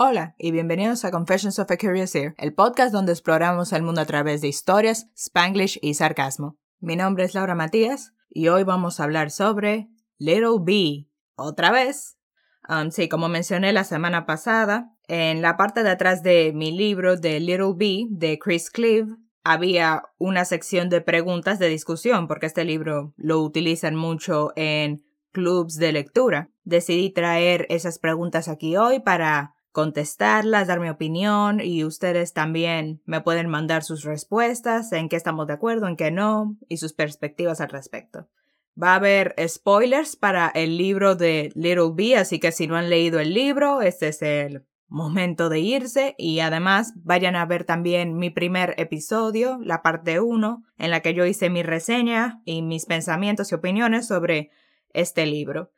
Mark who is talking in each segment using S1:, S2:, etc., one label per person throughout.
S1: Hola y bienvenidos a Confessions of a Curious Ear, el podcast donde exploramos el mundo a través de historias, spanglish y sarcasmo. Mi nombre es Laura Matías y hoy vamos a hablar sobre Little B. ¿Otra vez? Um, sí, como mencioné la semana pasada, en la parte de atrás de mi libro de Little B de Chris Cleave había una sección de preguntas de discusión porque este libro lo utilizan mucho en clubs de lectura. Decidí traer esas preguntas aquí hoy para contestarlas, dar mi opinión y ustedes también me pueden mandar sus respuestas, en qué estamos de acuerdo, en qué no y sus perspectivas al respecto. Va a haber spoilers para el libro de Little B, así que si no han leído el libro, este es el momento de irse y además vayan a ver también mi primer episodio, la parte 1, en la que yo hice mi reseña y mis pensamientos y opiniones sobre este libro,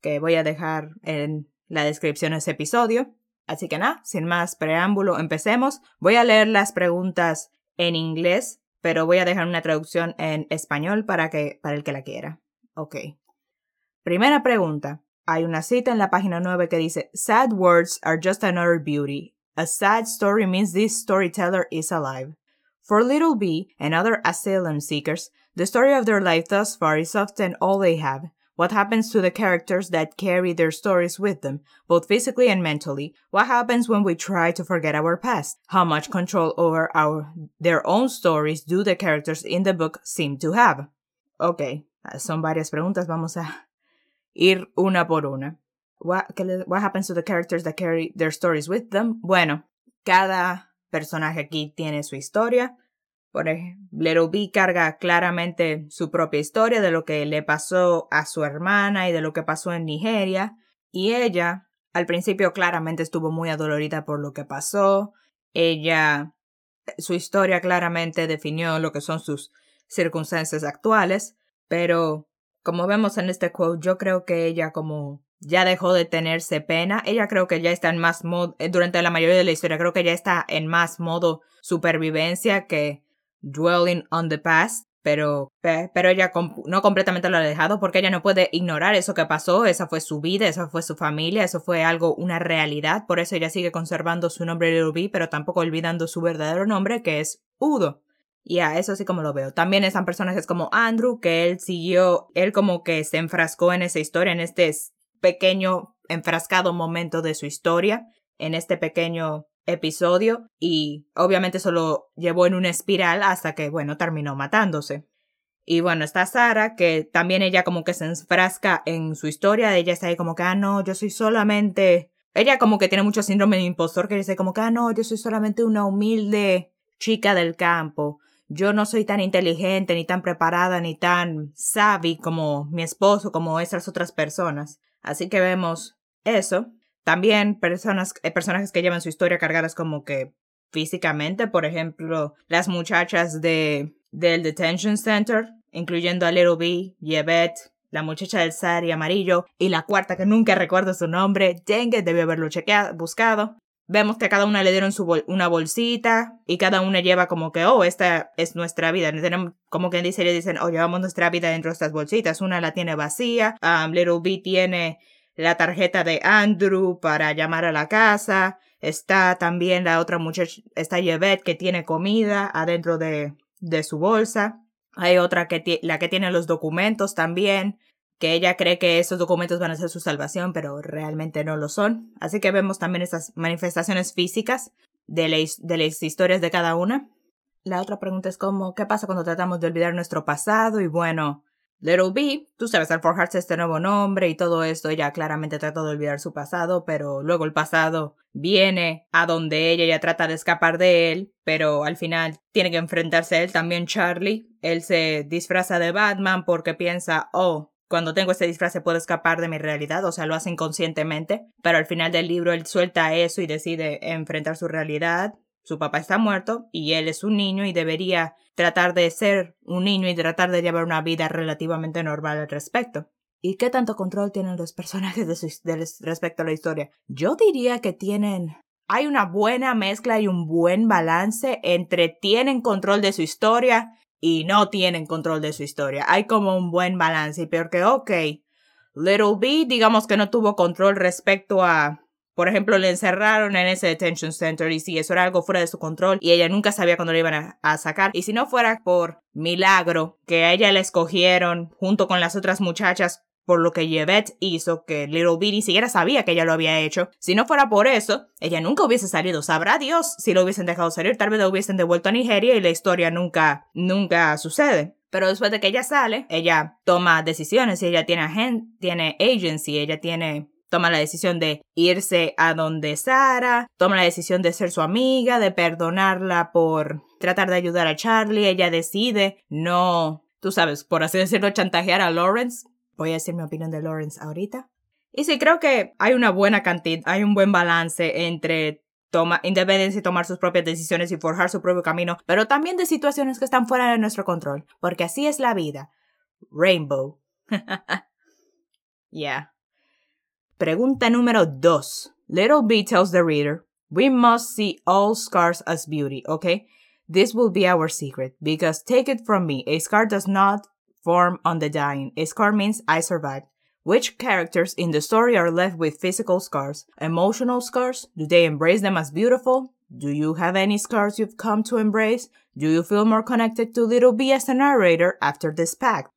S1: que voy a dejar en la descripción de ese episodio. Así que nada, sin más preámbulo, empecemos. Voy a leer las preguntas en inglés, pero voy a dejar una traducción en español para, que, para el que la quiera. Ok. Primera pregunta. Hay una cita en la página 9 que dice, Sad words are just another beauty. A sad story means this storyteller is alive. For Little B and other asylum seekers, the story of their life thus far is often all they have. What happens to the characters that carry their stories with them, both physically and mentally? What happens when we try to forget our past? How much control over our their own stories do the characters in the book seem to have? Ok, son varias preguntas, vamos a ir una por una. What, what happens to the characters that carry their stories with them? Bueno, cada personaje aquí tiene su historia. Por ejemplo, Little carga claramente su propia historia de lo que le pasó a su hermana y de lo que pasó en Nigeria. Y ella, al principio, claramente estuvo muy adolorida por lo que pasó. Ella, su historia claramente definió lo que son sus circunstancias actuales. Pero, como vemos en este quote, yo creo que ella como ya dejó de tenerse pena. Ella creo que ya está en más modo, durante la mayoría de la historia, creo que ya está en más modo supervivencia que dwelling on the past, pero, pero ella no completamente lo ha dejado porque ella no puede ignorar eso que pasó, esa fue su vida, esa fue su familia, eso fue algo, una realidad, por eso ella sigue conservando su nombre de Ruby, pero tampoco olvidando su verdadero nombre que es Udo. Y a eso sí como lo veo. También están personajes como Andrew, que él siguió, él como que se enfrascó en esa historia, en este pequeño enfrascado momento de su historia, en este pequeño episodio y obviamente solo llevó en una espiral hasta que, bueno, terminó matándose. Y bueno, está Sara, que también ella como que se enfrasca en su historia, ella está ahí como que, ah, no, yo soy solamente... Ella como que tiene mucho síndrome de impostor, que dice como que, ah, no, yo soy solamente una humilde chica del campo. Yo no soy tan inteligente, ni tan preparada, ni tan savvy como mi esposo, como esas otras personas. Así que vemos eso. También personas, eh, personajes que llevan su historia cargadas como que físicamente, por ejemplo, las muchachas de, del Detention Center, incluyendo a Little B, Yvette, la muchacha del sari amarillo y la cuarta que nunca recuerdo su nombre, Dengue, debe haberlo chequeado, buscado. Vemos que a cada una le dieron su una bolsita y cada una lleva como que, oh, esta es nuestra vida. Tenemos, como quien dice, le dicen, oh, llevamos nuestra vida dentro de estas bolsitas. Una la tiene vacía, um, Little B tiene la tarjeta de Andrew para llamar a la casa. Está también la otra muchacha, está Yvette que tiene comida adentro de, de su bolsa. Hay otra que la que tiene los documentos también, que ella cree que esos documentos van a ser su salvación, pero realmente no lo son. Así que vemos también estas manifestaciones físicas de, de las historias de cada una. La otra pregunta es como, ¿qué pasa cuando tratamos de olvidar nuestro pasado? Y bueno, Little B, tú sabes, al forjarse este nuevo nombre y todo esto, ella claramente trata de olvidar su pasado, pero luego el pasado viene a donde ella ya trata de escapar de él, pero al final tiene que enfrentarse a él también Charlie. Él se disfraza de Batman porque piensa, oh, cuando tengo este disfraz se puede escapar de mi realidad, o sea, lo hace inconscientemente, pero al final del libro él suelta eso y decide enfrentar su realidad, su papá está muerto y él es un niño y debería tratar de ser un niño y tratar de llevar una vida relativamente normal al respecto. ¿Y qué tanto control tienen los personajes de respecto a la historia? Yo diría que tienen... Hay una buena mezcla y un buen balance entre tienen control de su historia y no tienen control de su historia. Hay como un buen balance y peor que, ok, Little B digamos que no tuvo control respecto a por ejemplo, le encerraron en ese detention center y si eso era algo fuera de su control y ella nunca sabía cuándo le iban a, sacar. Y si no fuera por milagro que ella la escogieron junto con las otras muchachas por lo que Yvette hizo, que Little B ni siquiera sabía que ella lo había hecho. Si no fuera por eso, ella nunca hubiese salido. Sabrá Dios si lo hubiesen dejado salir. Tal vez lo hubiesen devuelto a Nigeria y la historia nunca, nunca sucede. Pero después de que ella sale, ella toma decisiones y ella tiene, tiene agency, ella tiene toma la decisión de irse a donde Sara, toma la decisión de ser su amiga, de perdonarla por tratar de ayudar a Charlie, ella decide no, tú sabes, por así decirlo, chantajear a Lawrence. Voy a decir mi opinión de Lawrence ahorita. Y sí, creo que hay una buena cantidad, hay un buen balance entre toma, independencia y tomar sus propias decisiones y forjar su propio camino, pero también de situaciones que están fuera de nuestro control, porque así es la vida. Rainbow. yeah. Pregunta número 2. Little B tells the reader, We must see all scars as beauty, okay? This will be our secret, because take it from me, a scar does not form on the dying. A scar means I survived. Which characters in the story are left with physical scars? Emotional scars? Do they embrace them as beautiful? Do you have any scars you've come to embrace? Do you feel more connected to Little B as a narrator after this pact?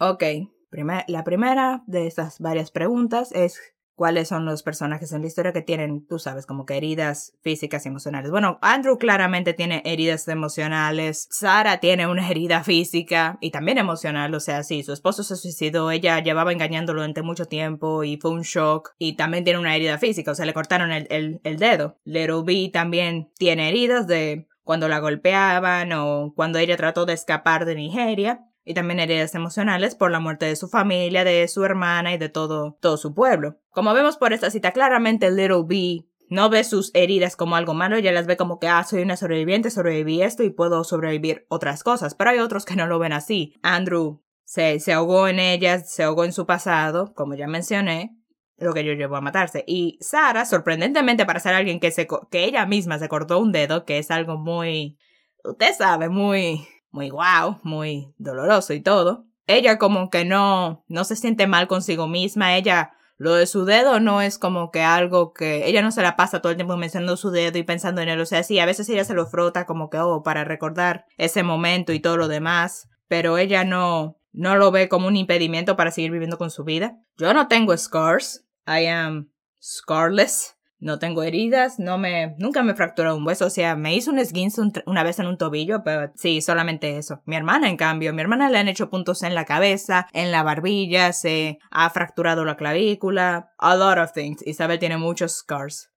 S1: Okay, la primera de estas varias preguntas es cuáles son los personajes en la historia que tienen, tú sabes, como que heridas físicas y emocionales. Bueno, Andrew claramente tiene heridas emocionales, Sara tiene una herida física y también emocional, o sea, sí, su esposo se suicidó, ella llevaba engañándolo durante mucho tiempo y fue un shock y también tiene una herida física, o sea, le cortaron el, el, el dedo. Little B también tiene heridas de cuando la golpeaban o cuando ella trató de escapar de Nigeria y también heridas emocionales por la muerte de su familia, de su hermana y de todo, todo su pueblo. Como vemos por esta cita, claramente Little B no ve sus heridas como algo malo, ella las ve como que, ah, soy una sobreviviente, sobreviví esto y puedo sobrevivir otras cosas, pero hay otros que no lo ven así. Andrew se, se ahogó en ellas, se ahogó en su pasado, como ya mencioné, lo que yo llevó a matarse. Y Sara, sorprendentemente para ser alguien que, se, que ella misma se cortó un dedo, que es algo muy, usted sabe, muy muy guau, muy doloroso y todo. Ella como que no, no se siente mal consigo misma, ella lo de su dedo no es como que algo que ella no se la pasa todo el tiempo mencionando su dedo y pensando en él, o sea, sí, a veces ella se lo frota como que, oh, para recordar ese momento y todo lo demás, pero ella no, no lo ve como un impedimento para seguir viviendo con su vida. Yo no tengo scars, I am scarless, no tengo heridas, no me, nunca me fracturó un hueso, o sea, me hizo un esguince una vez en un tobillo, pero sí, solamente eso. Mi hermana, en cambio, mi hermana le han hecho puntos en la cabeza, en la barbilla, se ha fracturado la clavícula, a lot of things. Isabel tiene muchos scars.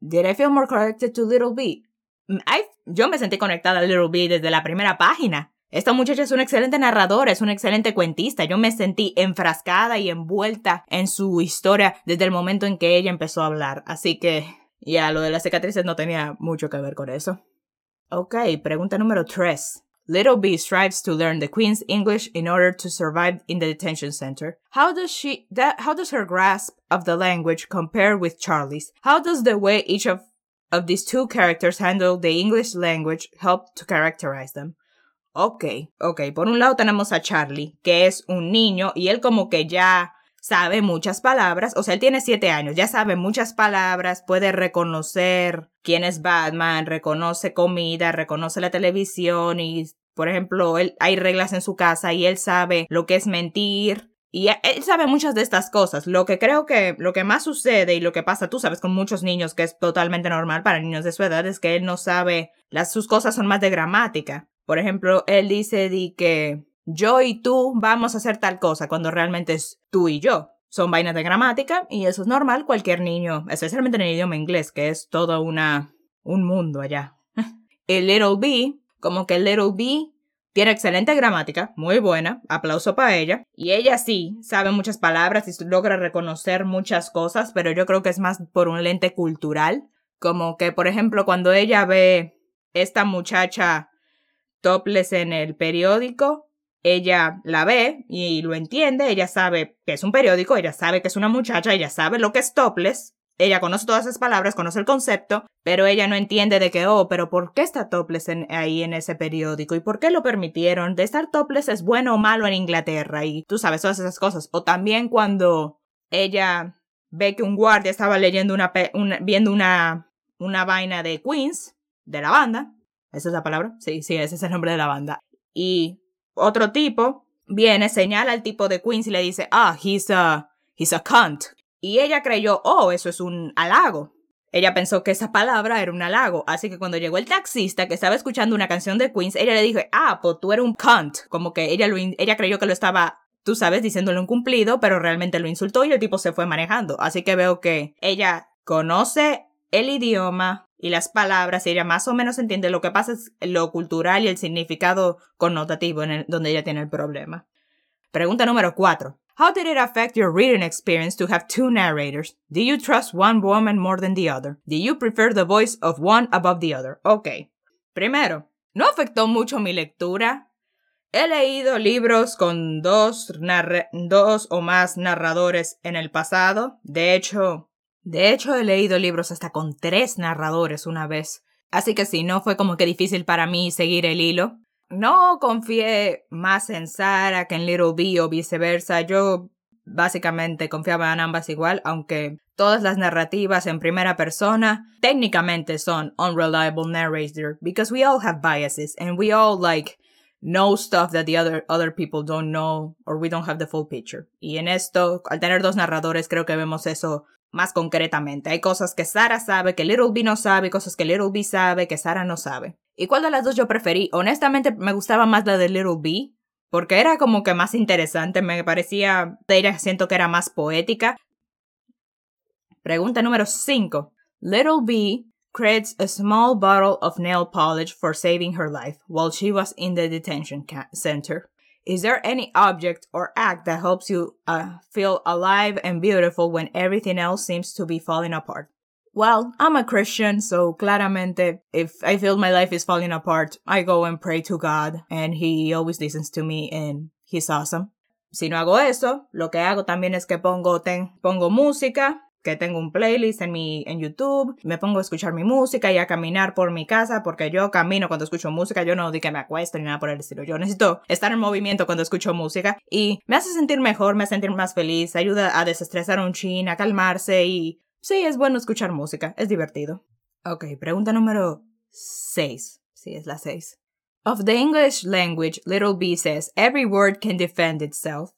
S1: Did I feel more connected to Little B? Mm, yo me sentí conectada a Little B desde la primera página. Esta muchacha es una excelente narradora, es una excelente cuentista. Yo me sentí enfrascada y envuelta en su historia desde el momento en que ella empezó a hablar. Así que ya lo de las cicatrices no tenía mucho que ver con eso. Ok, pregunta número 3. Little B strives to learn the Queen's English in order to survive in the detention center. How does she that how does her grasp of the language compare with Charlie's? How does the way each of of these two characters handle the English language help to characterize them? Ok, ok. Por un lado tenemos a Charlie, que es un niño y él como que ya sabe muchas palabras, o sea, él tiene siete años, ya sabe muchas palabras, puede reconocer quién es Batman, reconoce comida, reconoce la televisión y, por ejemplo, él, hay reglas en su casa y él sabe lo que es mentir. Y él sabe muchas de estas cosas. Lo que creo que lo que más sucede y lo que pasa, tú sabes, con muchos niños, que es totalmente normal para niños de su edad, es que él no sabe, las, sus cosas son más de gramática. Por ejemplo, él dice di que yo y tú vamos a hacer tal cosa cuando realmente es tú y yo. Son vainas de gramática y eso es normal. Cualquier niño, especialmente en el idioma inglés, que es todo una, un mundo allá. el little B, como que el little B tiene excelente gramática, muy buena, aplauso para ella. Y ella sí sabe muchas palabras y logra reconocer muchas cosas, pero yo creo que es más por un lente cultural. Como que, por ejemplo, cuando ella ve esta muchacha topless en el periódico, ella la ve y lo entiende, ella sabe que es un periódico, ella sabe que es una muchacha, ella sabe lo que es topless, ella conoce todas esas palabras, conoce el concepto, pero ella no entiende de que, oh, pero ¿por qué está topless ahí en ese periódico? ¿Y por qué lo permitieron? ¿De estar topless es bueno o malo en Inglaterra? Y tú sabes todas esas cosas. O también cuando ella ve que un guardia estaba leyendo una, viendo una, una vaina de Queens, de la banda. ¿Esa es la palabra? Sí, sí, ese es el nombre de la banda. Y otro tipo viene, señala al tipo de Queens y le dice, ah, he's a, cunt. Y ella creyó, oh, eso es un halago. Ella pensó que esa palabra era un halago, así que cuando llegó el taxista que estaba escuchando una canción de Queens, ella le dijo, ah, pues tú eres un cunt. Como que ella, lo, ella creyó que lo estaba, tú sabes, diciéndole un cumplido, pero realmente lo insultó y el tipo se fue manejando. Así que veo que ella conoce el idioma y las palabras ella más o menos entiende lo que pasa es lo cultural y el significado connotativo en donde ella tiene el problema. Pregunta número 4. How did it affect your reading experience to have two narrators? Do you trust one woman more than the other? Do you prefer the voice of one above the other? Ok. Primero, no afectó mucho mi lectura. He leído libros con dos, dos o más narradores en el pasado. De hecho, de hecho he leído libros hasta con tres narradores una vez. Así que sí, no fue como que difícil para mí seguir el hilo no confié más en Sarah que en Little B o viceversa. Yo básicamente confiaba en ambas igual, aunque todas las narrativas en primera persona técnicamente son unreliable narrator because we all have biases and we all like know stuff that the other other people don't know or we don't have the full picture. Y en esto, al tener dos narradores, creo que vemos eso más concretamente. Hay cosas que Sarah sabe, que Little B no sabe, cosas que Little B sabe, que Sarah no sabe. ¿Y cuál de las dos yo preferí? Honestamente me gustaba más la de Little B, porque era como que más interesante, me parecía, siento que era más poética. Pregunta número 5. Little B creates a small bottle of nail polish for saving her life while she was in the detention center. Is there any object or act that helps you uh, feel alive and beautiful when everything else seems to be falling apart? Well, I'm a Christian, so claramente, if I feel my life is falling apart, I go and pray to God, and He always listens to me, and He's awesome. Si no hago eso, lo que hago también es que pongo, ten, pongo música, que tengo un playlist en mi en YouTube, me pongo a escuchar mi música y a caminar por mi casa porque yo camino cuando escucho música, yo no di que me acuesto ni nada por el estilo. Yo necesito estar en movimiento cuando escucho música y me hace sentir mejor, me hace sentir más feliz, ayuda a desestresar un chin, a calmarse y Sí, es bueno escuchar música, es divertido. Ok, pregunta número 6. Sí, es la 6. Of the English language, Little B says every word can defend itself.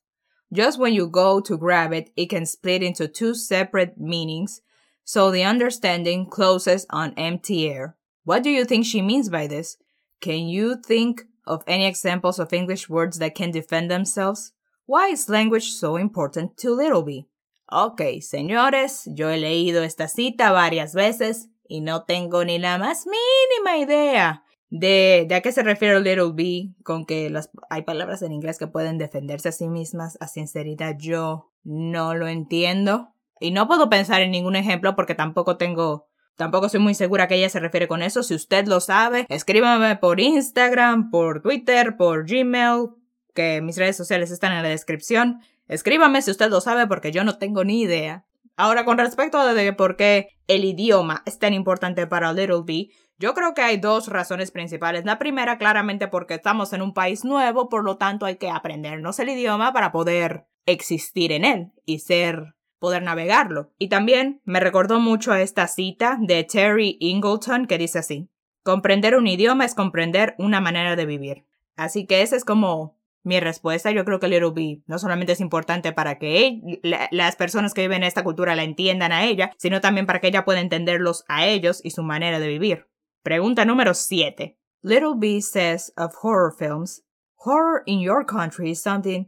S1: Just when you go to grab it, it can split into two separate meanings, so the understanding closes on empty air. What do you think she means by this? Can you think of any examples of English words that can defend themselves? Why is language so important to Little B? Ok, señores, yo he leído esta cita varias veces y no tengo ni la más mínima idea de, de a qué se refiere Little B con que las, hay palabras en inglés que pueden defenderse a sí mismas. A sinceridad, yo no lo entiendo. Y no puedo pensar en ningún ejemplo porque tampoco tengo Tampoco soy muy segura a qué ella se refiere con eso. Si usted lo sabe, escríbame por Instagram, por Twitter, por Gmail, que mis redes sociales están en la descripción. Escríbame si usted lo sabe porque yo no tengo ni idea. Ahora, con respecto a de por qué el idioma es tan importante para Little B, yo creo que hay dos razones principales. La primera, claramente, porque estamos en un país nuevo, por lo tanto hay que aprendernos el idioma para poder existir en él y ser poder navegarlo. Y también me recordó mucho a esta cita de Terry Ingleton que dice así: Comprender un idioma es comprender una manera de vivir. Así que ese es como mi respuesta, yo creo que Little B no solamente es importante para que las personas que viven en esta cultura la entiendan a ella, sino también para que ella pueda entenderlos a ellos y su manera de vivir. Pregunta número 7. Little B says of horror films, horror in your country is something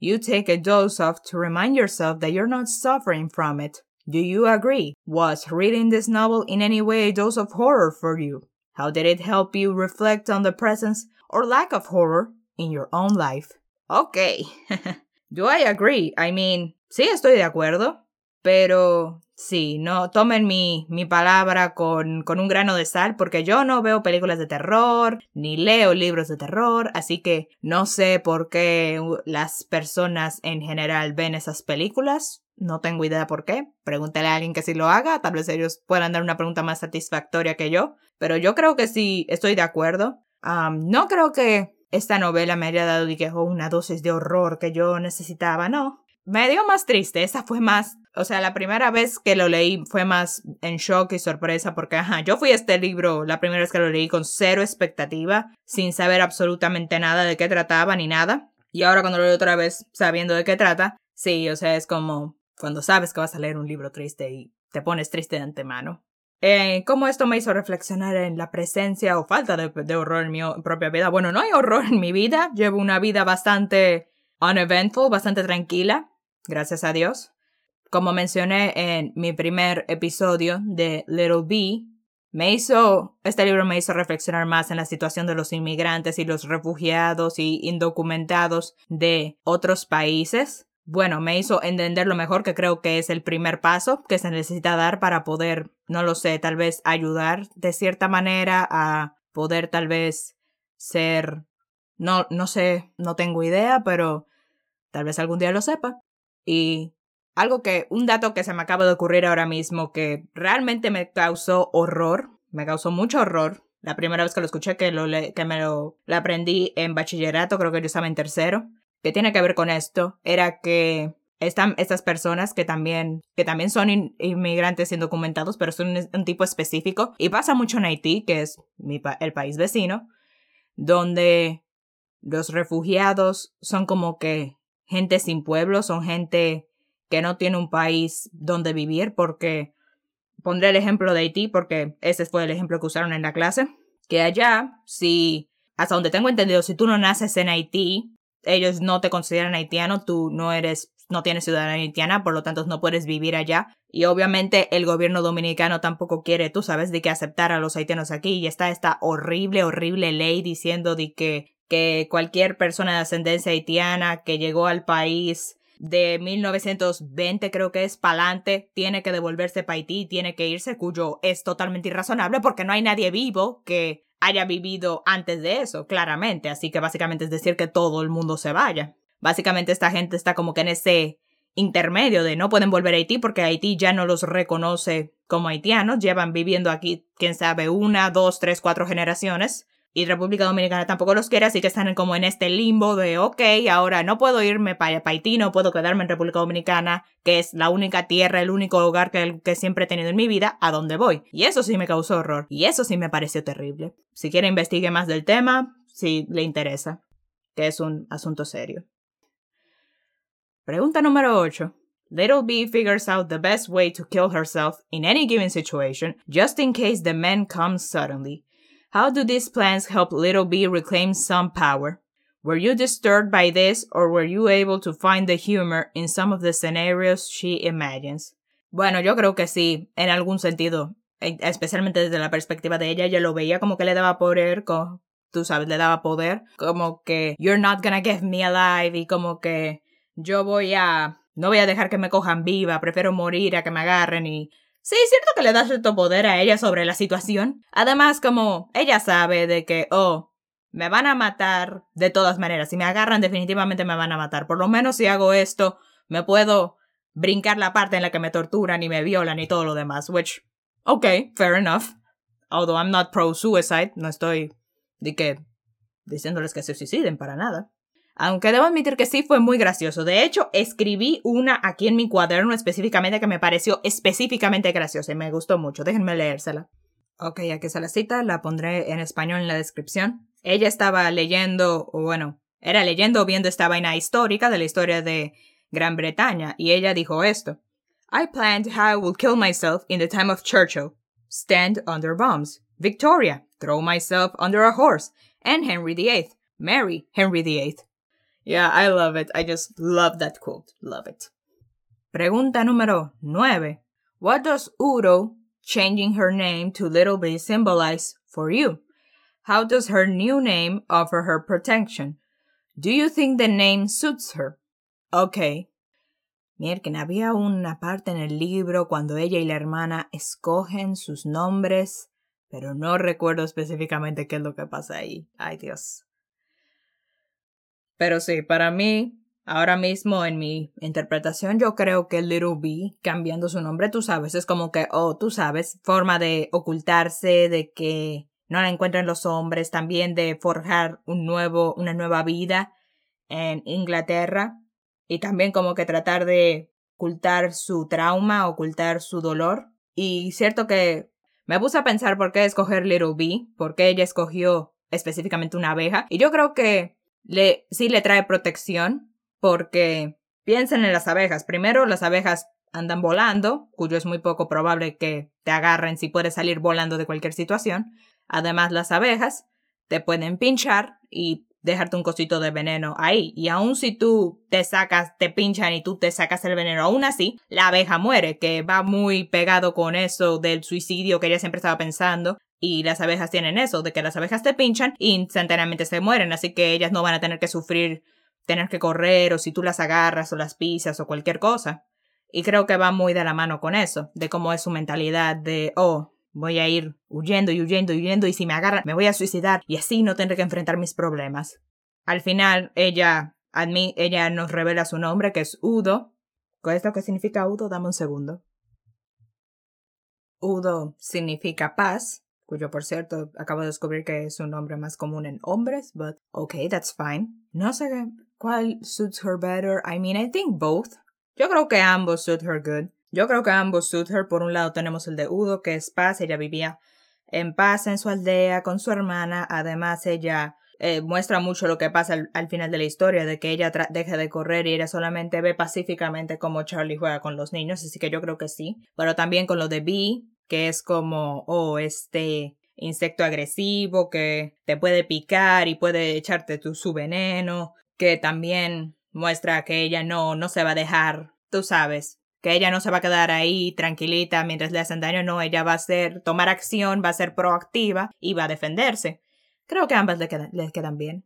S1: you take a dose of to remind yourself that you're not suffering from it. Do you agree? Was reading this novel in any way a dose of horror for you? How did it help you reflect on the presence or lack of horror in your own life. Ok. Do I agree? I mean, sí estoy de acuerdo, pero sí, no tomen mi, mi palabra con, con un grano de sal porque yo no veo películas de terror ni leo libros de terror, así que no sé por qué las personas en general ven esas películas. No tengo idea por qué. Pregúntale a alguien que sí lo haga. Tal vez ellos puedan dar una pregunta más satisfactoria que yo. Pero yo creo que sí estoy de acuerdo. no creo que esta novela me haya dado oh, una dosis de horror que yo necesitaba, no. Me dio más triste, esa fue más o sea, la primera vez que lo leí fue más en shock y sorpresa porque, ajá, yo fui este libro la primera vez que lo leí con cero expectativa, sin saber absolutamente nada de qué trataba ni nada. Y ahora cuando lo leo otra vez sabiendo de qué trata, sí, o sea, es como cuando sabes que vas a leer un libro triste y te pones triste de antemano. Eh, ¿Cómo esto me hizo reflexionar en la presencia o falta de, de horror en mi propia vida? Bueno, no hay horror en mi vida, llevo una vida bastante uneventful, bastante tranquila, gracias a Dios. Como mencioné en mi primer episodio de Little B, me hizo, este libro me hizo reflexionar más en la situación de los inmigrantes y los refugiados y indocumentados de otros países. Bueno, me hizo entender lo mejor que creo que es el primer paso que se necesita dar para poder, no lo sé, tal vez ayudar de cierta manera a poder tal vez ser, no, no sé, no tengo idea, pero tal vez algún día lo sepa. Y algo que, un dato que se me acaba de ocurrir ahora mismo que realmente me causó horror, me causó mucho horror. La primera vez que lo escuché, que, lo que me lo, aprendí en bachillerato, creo que yo estaba en tercero, que tiene que ver con esto, era que están estas personas que también, que también son inmigrantes indocumentados, pero son un, tipo específico. Y pasa mucho en Haití, que es el país vecino, donde los refugiados son como que gente sin pueblo, son gente que no tiene un país donde vivir porque pondré el ejemplo de Haití porque ese fue el ejemplo que usaron en la clase, que allá, si, hasta donde tengo entendido, si tú no naces en Haití, ellos no te consideran haitiano, tú no eres, no tienes ciudadanía haitiana, por lo tanto no puedes vivir allá. Y obviamente el gobierno dominicano tampoco quiere, tú sabes, de que aceptar a los haitianos aquí. Y está esta horrible, horrible ley diciendo de que, que cualquier persona de ascendencia haitiana que llegó al país de 1920 creo que es pa'lante, tiene que devolverse para Haití, tiene que irse, cuyo es totalmente irrazonable porque no hay nadie vivo que haya vivido antes de eso, claramente, así que básicamente es decir que todo el mundo se vaya. Básicamente esta gente está como que en ese intermedio de no pueden volver a Haití porque Haití ya no los reconoce como haitianos, llevan viviendo aquí, quién sabe, una, dos, tres, cuatro generaciones y República Dominicana tampoco los quiere, así que están como en este limbo de, ok, ahora no puedo irme para Haití, no puedo quedarme en República Dominicana, que es la única tierra, el único lugar que, que siempre he tenido en mi vida, ¿a dónde voy? Y eso sí me causó horror, y eso sí me pareció terrible. Si quiere investigue más del tema, si le interesa, que es un asunto serio. Pregunta número 8. Little B figures out the best way to kill herself in any given situation, just in case the man comes suddenly. How do these plans help Little B reclaim some power? Were you disturbed by this or were you able to find the humor in some of the scenarios she imagines? Bueno, yo creo que sí, en algún sentido, e, especialmente desde la perspectiva de ella, yo lo veía como que le daba poder, como, tú sabes, le daba poder, como que you're not gonna get me alive y como que yo voy a, no voy a dejar que me cojan viva, prefiero morir a que me agarren y Sí, es cierto que le da cierto poder a ella sobre la situación. Además, como ella sabe de que, oh, me van a matar de todas maneras. Si me agarran, definitivamente me van a matar. Por lo menos si hago esto, me puedo brincar la parte en la que me torturan y me violan y todo lo demás. Which, okay, fair enough. Although I'm not pro suicide, no estoy de que diciéndoles que se suiciden para nada. Aunque debo admitir que sí fue muy gracioso. De hecho, escribí una aquí en mi cuaderno específicamente que me pareció específicamente graciosa y me gustó mucho. Déjenme leérsela. Ok, aquí está la cita, la pondré en español en la descripción. Ella estaba leyendo, o bueno, era leyendo o viendo esta vaina histórica de la historia de Gran Bretaña, y ella dijo esto. I planned how I would kill myself in the time of Churchill. Stand under bombs. Victoria. Throw myself under a horse. And Henry VIII. Marry Henry VIII. Yeah, I love it. I just love that quote. Love it. Pregunta número 9. What does Uro changing her name to Little B symbolize for you? How does her new name offer her protection? Do you think the name suits her? Ok. Miren, había una parte en el libro cuando ella y la hermana escogen sus nombres, pero no recuerdo específicamente qué es lo que pasa ahí. Ay Dios. Pero sí, para mí, ahora mismo en mi interpretación, yo creo que Little B, cambiando su nombre, tú sabes, es como que, oh, tú sabes, forma de ocultarse, de que no la encuentren los hombres, también de forjar un nuevo, una nueva vida en Inglaterra y también como que tratar de ocultar su trauma, ocultar su dolor. Y cierto que me puse a pensar por qué escoger Little B, por qué ella escogió específicamente una abeja. Y yo creo que le, sí le trae protección, porque piensen en las abejas. Primero, las abejas andan volando, cuyo es muy poco probable que te agarren si puedes salir volando de cualquier situación. Además, las abejas te pueden pinchar y dejarte un cosito de veneno ahí. Y aun si tú te sacas, te pinchan y tú te sacas el veneno, aún así, la abeja muere, que va muy pegado con eso del suicidio que ella siempre estaba pensando. Y las abejas tienen eso, de que las abejas te pinchan y instantáneamente se mueren, así que ellas no van a tener que sufrir, tener que correr, o si tú las agarras o las pisas o cualquier cosa. Y creo que va muy de la mano con eso, de cómo es su mentalidad de, oh, Voy a ir huyendo y huyendo y huyendo y si me agarran me voy a suicidar y así no tendré que enfrentar mis problemas. Al final ella, mí ella nos revela su nombre que es Udo. ¿Cuál es lo que significa Udo? Dame un segundo. Udo significa paz, cuyo por cierto acabo de descubrir que es un nombre más común en hombres, but okay, that's fine. No sé cuál suits her better. I mean, I think both. Yo creo que ambos suit her good. Yo creo que ambos suit her. Por un lado tenemos el de Udo, que es paz. Ella vivía en paz en su aldea con su hermana. Además, ella eh, muestra mucho lo que pasa al, final de la historia, de que ella deja de correr y ella solamente ve pacíficamente cómo Charlie juega con los niños. Así que yo creo que sí. Pero también con lo de Bee, que es como, oh, este insecto agresivo que te puede picar y puede echarte tu, su veneno, que también muestra que ella no, no se va a dejar, tú sabes, que ella no se va a quedar ahí tranquilita mientras le hacen daño, no, ella va a ser, tomar acción, va a ser proactiva y va a defenderse. Creo que ambas le quedan, le quedan bien.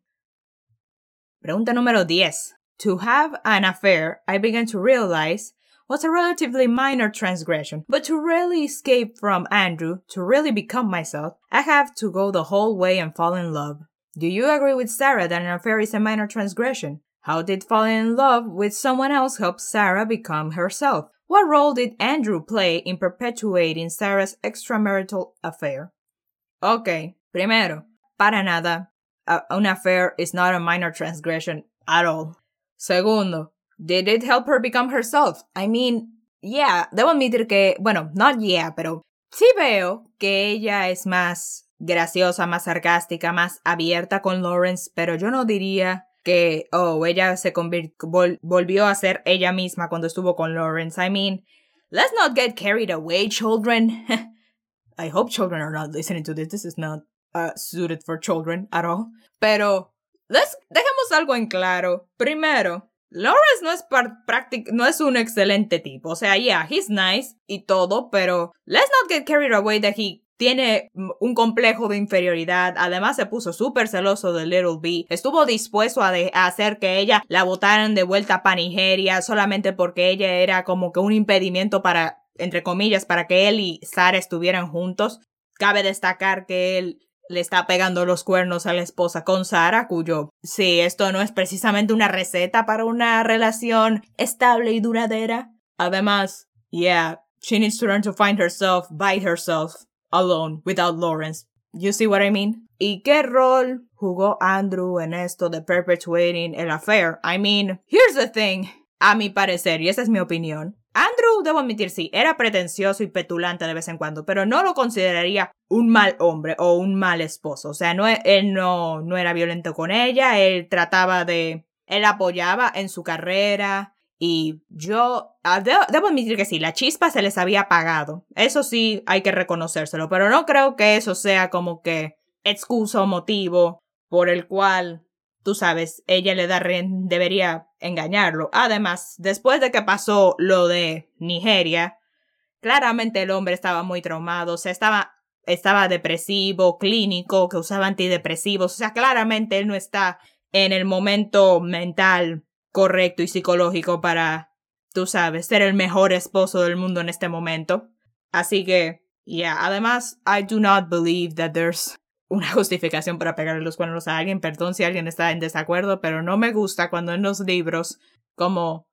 S1: Pregunta número 10. To have an affair, I began to realize, was a relatively minor transgression, but to really escape from Andrew, to really become myself, I have to go the whole way and fall in love. Do you agree with Sarah that an affair is a minor transgression? How did falling in love with someone else help Sarah become herself? What role did Andrew play in perpetuating Sarah's extramarital affair? Ok, primero, para nada. A, an affair is not a minor transgression at all. Segundo, did it help her become herself? I mean, yeah, debo admitir que, bueno, not yeah, pero sí veo que ella es más graciosa, más sarcástica, más abierta con Lawrence, pero yo no diría que, oh, ella se volvió a ser ella misma cuando estuvo con Lawrence. I mean, let's not get carried away, children. I hope children are not listening to this. This is not uh, suited for children at all. Pero, let's, dejemos algo en claro. Primero, Lawrence no es no es un excelente tipo. O sea, yeah, he's nice y todo, pero let's not get carried away that he tiene un complejo de inferioridad, además se puso súper celoso de Little B, estuvo dispuesto a, hacer que ella la botaran de vuelta para Nigeria solamente porque ella era como que un impedimento para, entre comillas, para que él y Sara estuvieran juntos. Cabe destacar que él le está pegando los cuernos a la esposa con Sara, cuyo, sí, esto no es precisamente una receta para una relación estable y duradera. Además, yeah, she needs to learn to find herself by herself alone without Lawrence. You see what I mean? ¿Y qué rol jugó Andrew en esto de perpetuating el affair? I mean, here's the thing. A mi parecer, y esa es mi opinión, Andrew, debo admitir, sí, era pretencioso y petulante de vez en cuando, pero no lo consideraría un mal hombre o un mal esposo. O sea, no, él no, no era violento con ella, él trataba de... Él apoyaba en su carrera, y yo ah, debo, admitir que sí, la chispa se les había apagado. Eso sí hay que reconocérselo, pero no creo que eso sea como que excusa o motivo por el cual, tú sabes, ella le da debería engañarlo. Además, después de que pasó lo de Nigeria, claramente el hombre estaba muy traumado, o sea, estaba, estaba depresivo, clínico, que usaba antidepresivos, o sea, claramente él no está en el momento mental correcto y psicológico para, tú sabes, ser el mejor esposo del mundo en este momento. Así que, yeah, además, I do not believe that there's una justificación para pegarle los cuernos a alguien. Perdón si alguien está en desacuerdo, pero no me gusta cuando en los libros, como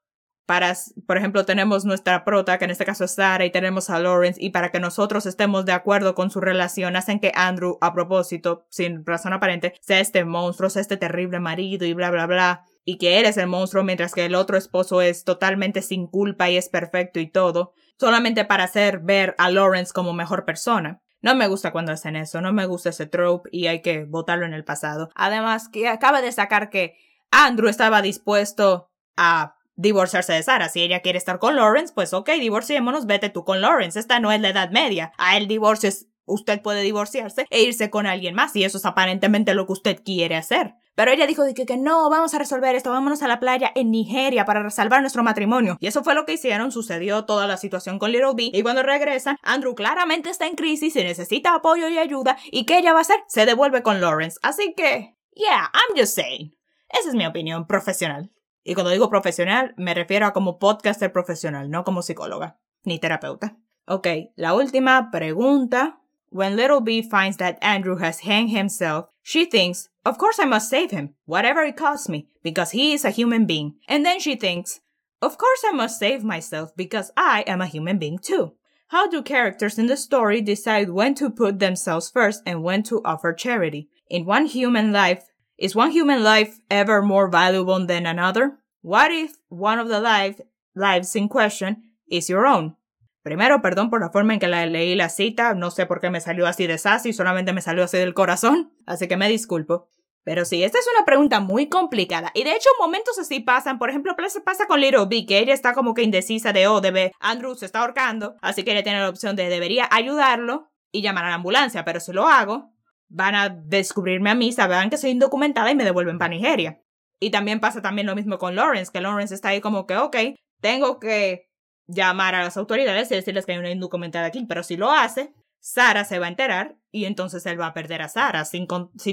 S1: para, por ejemplo, tenemos nuestra prota, que en este caso es Sara, y tenemos a Lawrence, y para que nosotros estemos de acuerdo con su relación, hacen que Andrew, a propósito, sin razón aparente, sea este monstruo, sea este terrible marido y bla, bla, bla y que él es el monstruo mientras que el otro esposo es totalmente sin culpa y es perfecto y todo, solamente para hacer ver a Lawrence como mejor persona. No me gusta cuando hacen eso, no me gusta ese trope y hay que votarlo en el pasado. Además, que acaba de sacar que Andrew estaba dispuesto a divorciarse de Sara. Si ella quiere estar con Lawrence, pues ok, divorciémonos, vete tú con Lawrence. Esta no es la edad media. A el divorcio es usted puede divorciarse e irse con alguien más y eso es aparentemente lo que usted quiere hacer. Pero ella dijo que, que no, vamos a resolver esto, vámonos a la playa en Nigeria para salvar nuestro matrimonio. Y eso fue lo que hicieron, sucedió toda la situación con Little B. Y cuando regresan, Andrew claramente está en crisis y necesita apoyo y ayuda. ¿Y qué ella va a hacer? Se devuelve con Lawrence. Así que, yeah, I'm just saying. Esa es mi opinión profesional. Y cuando digo profesional, me refiero a como podcaster profesional, no como psicóloga ni terapeuta. Ok, la última pregunta When Little B finds that Andrew has hanged himself, she thinks, Of course I must save him, whatever it costs me, because he is a human being. And then she thinks, Of course I must save myself, because I am a human being too. How do characters in the story decide when to put themselves first and when to offer charity? In one human life, is one human life ever more valuable than another? What if one of the life, lives in question is your own? Primero, perdón por la forma en que la leí la cita, no sé por qué me salió así de sassy, solamente me salió así del corazón, así que me disculpo. Pero sí, esta es una pregunta muy complicada. Y de hecho, momentos así pasan. Por ejemplo, pasa con Little B, que ella está como que indecisa de, oh, debe, Andrew se está ahorcando. Así que ella tiene la opción de debería ayudarlo y llamar a la ambulancia. Pero si lo hago, van a descubrirme a mí, sabrán que soy indocumentada y me devuelven para Nigeria. Y también pasa también lo mismo con Lawrence, que Lawrence está ahí como que, ok, tengo que llamar a las autoridades y decirles que hay una indocumentada aquí, pero si lo hace, Sara se va a enterar y entonces él va a perder a Sara, sin,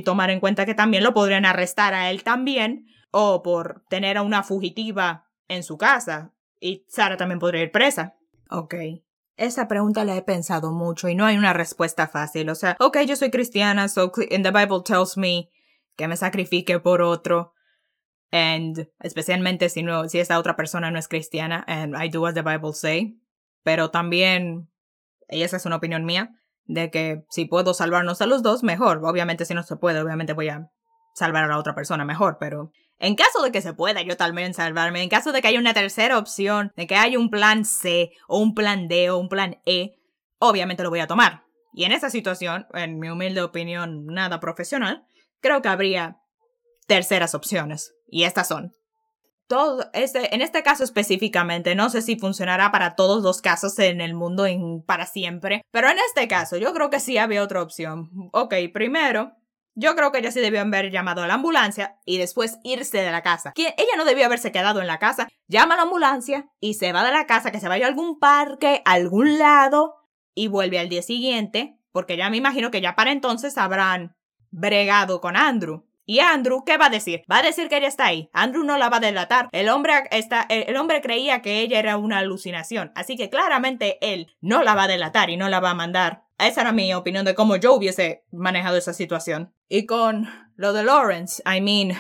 S1: tomar en cuenta que también lo podrían arrestar a él también o por tener a una fugitiva en su casa y Sara también podría ir presa. Ok. Esa pregunta la he pensado mucho y no hay una respuesta fácil. O sea, ok, yo soy cristiana, so in the Bible tells me que me sacrifique por otro. And especialmente si no, si esa otra persona no es cristiana, and I do as the Bible say. Pero también, y esa es una opinión mía, de que si puedo salvarnos a los dos, mejor. Obviamente si no se puede, obviamente voy a salvar a la otra persona mejor, pero en caso de que se pueda yo también salvarme, en caso de que haya una tercera opción, de que haya un plan C o un plan D o un plan E, obviamente lo voy a tomar. Y en esa situación, en mi humilde opinión nada profesional, creo que habría terceras opciones. Y estas son. Este, en este caso específicamente, no sé si funcionará para todos los casos en el mundo para siempre, pero en este caso yo creo que sí había otra opción. Ok, primero, yo creo que ella sí debió haber llamado a la ambulancia y después irse de la casa. Que ella no debió haberse quedado en la casa. Llama a la ambulancia y se va de la casa, que se vaya a algún parque, a algún lado y vuelve al día siguiente, porque ya me imagino que ya para entonces habrán bregado con Andrew. Y Andrew, ¿qué va a decir? Va a decir que ella está ahí. Andrew no la va a delatar. El hombre, está, el hombre creía que ella era una alucinación. Así que claramente él no la va a delatar y no la va a mandar. Esa era mi opinión de cómo yo hubiese manejado esa situación. Y con lo de Lawrence, I mean,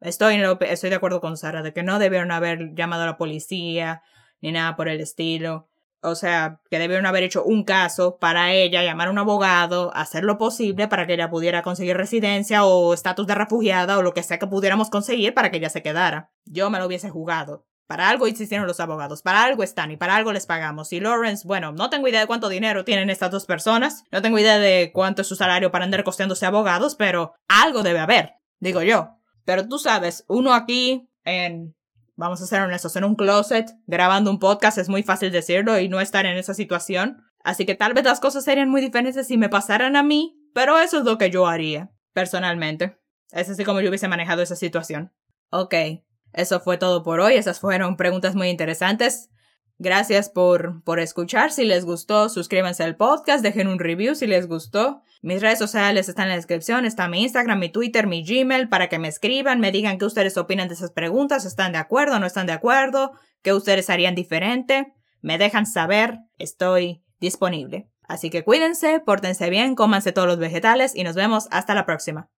S1: estoy, estoy de acuerdo con Sara de que no debieron haber llamado a la policía ni nada por el estilo. O sea, que debieron haber hecho un caso para ella, llamar a un abogado, hacer lo posible para que ella pudiera conseguir residencia o estatus de refugiada o lo que sea que pudiéramos conseguir para que ella se quedara. Yo me lo hubiese jugado. Para algo existieron los abogados, para algo están y para algo les pagamos. Y Lawrence, bueno, no tengo idea de cuánto dinero tienen estas dos personas, no tengo idea de cuánto es su salario para andar costeándose abogados, pero algo debe haber, digo yo. Pero tú sabes, uno aquí en vamos a ser honestos, en un closet grabando un podcast es muy fácil decirlo y no estar en esa situación. Así que tal vez las cosas serían muy diferentes si me pasaran a mí, pero eso es lo que yo haría, personalmente. Es así como yo hubiese manejado esa situación. Ok, eso fue todo por hoy. Esas fueron preguntas muy interesantes. Gracias por, por escuchar. Si les gustó, suscríbanse al podcast, dejen un review si les gustó. Mis redes sociales están en la descripción, está mi Instagram, mi Twitter, mi Gmail, para que me escriban, me digan qué ustedes opinan de esas preguntas, están de acuerdo, no están de acuerdo, qué ustedes harían diferente, me dejan saber, estoy disponible. Así que cuídense, pórtense bien, cómanse todos los vegetales y nos vemos hasta la próxima.